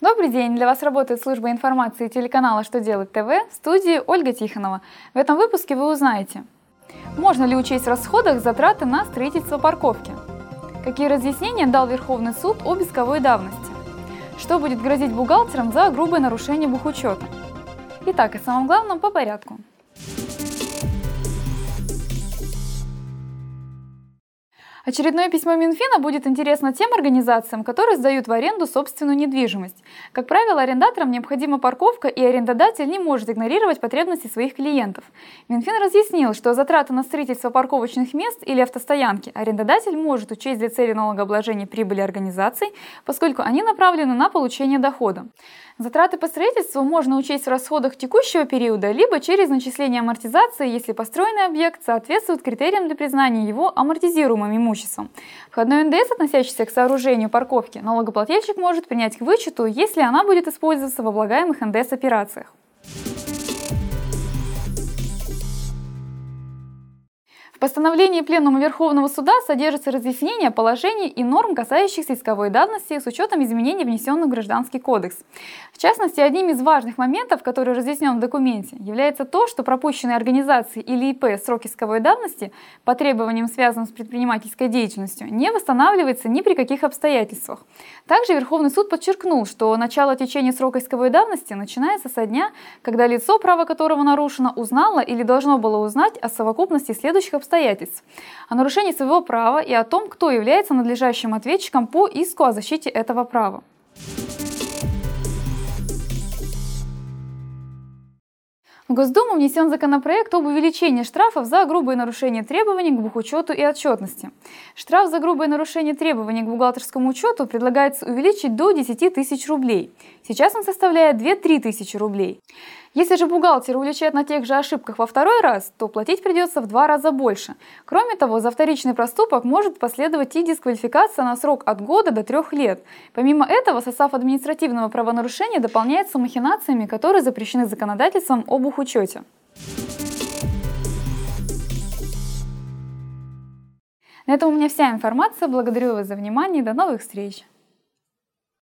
Добрый день! Для вас работает служба информации телеканала «Что делать ТВ» в студии Ольга Тихонова. В этом выпуске вы узнаете, можно ли учесть в расходах затраты на строительство парковки, какие разъяснения дал Верховный суд об исковой давности, что будет грозить бухгалтерам за грубое нарушение бухучета. Итак, о самом главном по порядку. Очередное письмо Минфина будет интересно тем организациям, которые сдают в аренду собственную недвижимость. Как правило, арендаторам необходима парковка, и арендодатель не может игнорировать потребности своих клиентов. Минфин разъяснил, что затраты на строительство парковочных мест или автостоянки арендодатель может учесть для цели налогообложения прибыли организаций, поскольку они направлены на получение дохода. Затраты по строительству можно учесть в расходах текущего периода, либо через начисление амортизации, если построенный объект соответствует критериям для признания его амортизируемым имуществом. Входной НДС, относящийся к сооружению парковки, налогоплательщик может принять к вычету, если она будет использоваться в облагаемых НДС операциях. Постановлении Пленума Верховного Суда содержится разъяснение положений и норм, касающихся исковой давности с учетом изменений, внесенных в Гражданский кодекс. В частности, одним из важных моментов, который разъяснен в документе, является то, что пропущенные организации или ИП срок исковой давности по требованиям, связанным с предпринимательской деятельностью, не восстанавливается ни при каких обстоятельствах. Также Верховный суд подчеркнул, что начало течения срока исковой давности начинается со дня, когда лицо, право которого нарушено, узнало или должно было узнать о совокупности следующих обстоятельств обстоятельств, о нарушении своего права и о том, кто является надлежащим ответчиком по иску о защите этого права. В Госдуму внесен законопроект об увеличении штрафов за грубые нарушения требований к бухучету и отчетности. Штраф за грубое нарушение требований к бухгалтерскому учету предлагается увеличить до 10 тысяч рублей. Сейчас он составляет 2-3 тысячи рублей. Если же бухгалтер уличает на тех же ошибках во второй раз, то платить придется в два раза больше. Кроме того, за вторичный проступок может последовать и дисквалификация на срок от года до трех лет. Помимо этого, состав административного правонарушения дополняется махинациями, которые запрещены законодательством об учете. На этом у меня вся информация. Благодарю вас за внимание до новых встреч!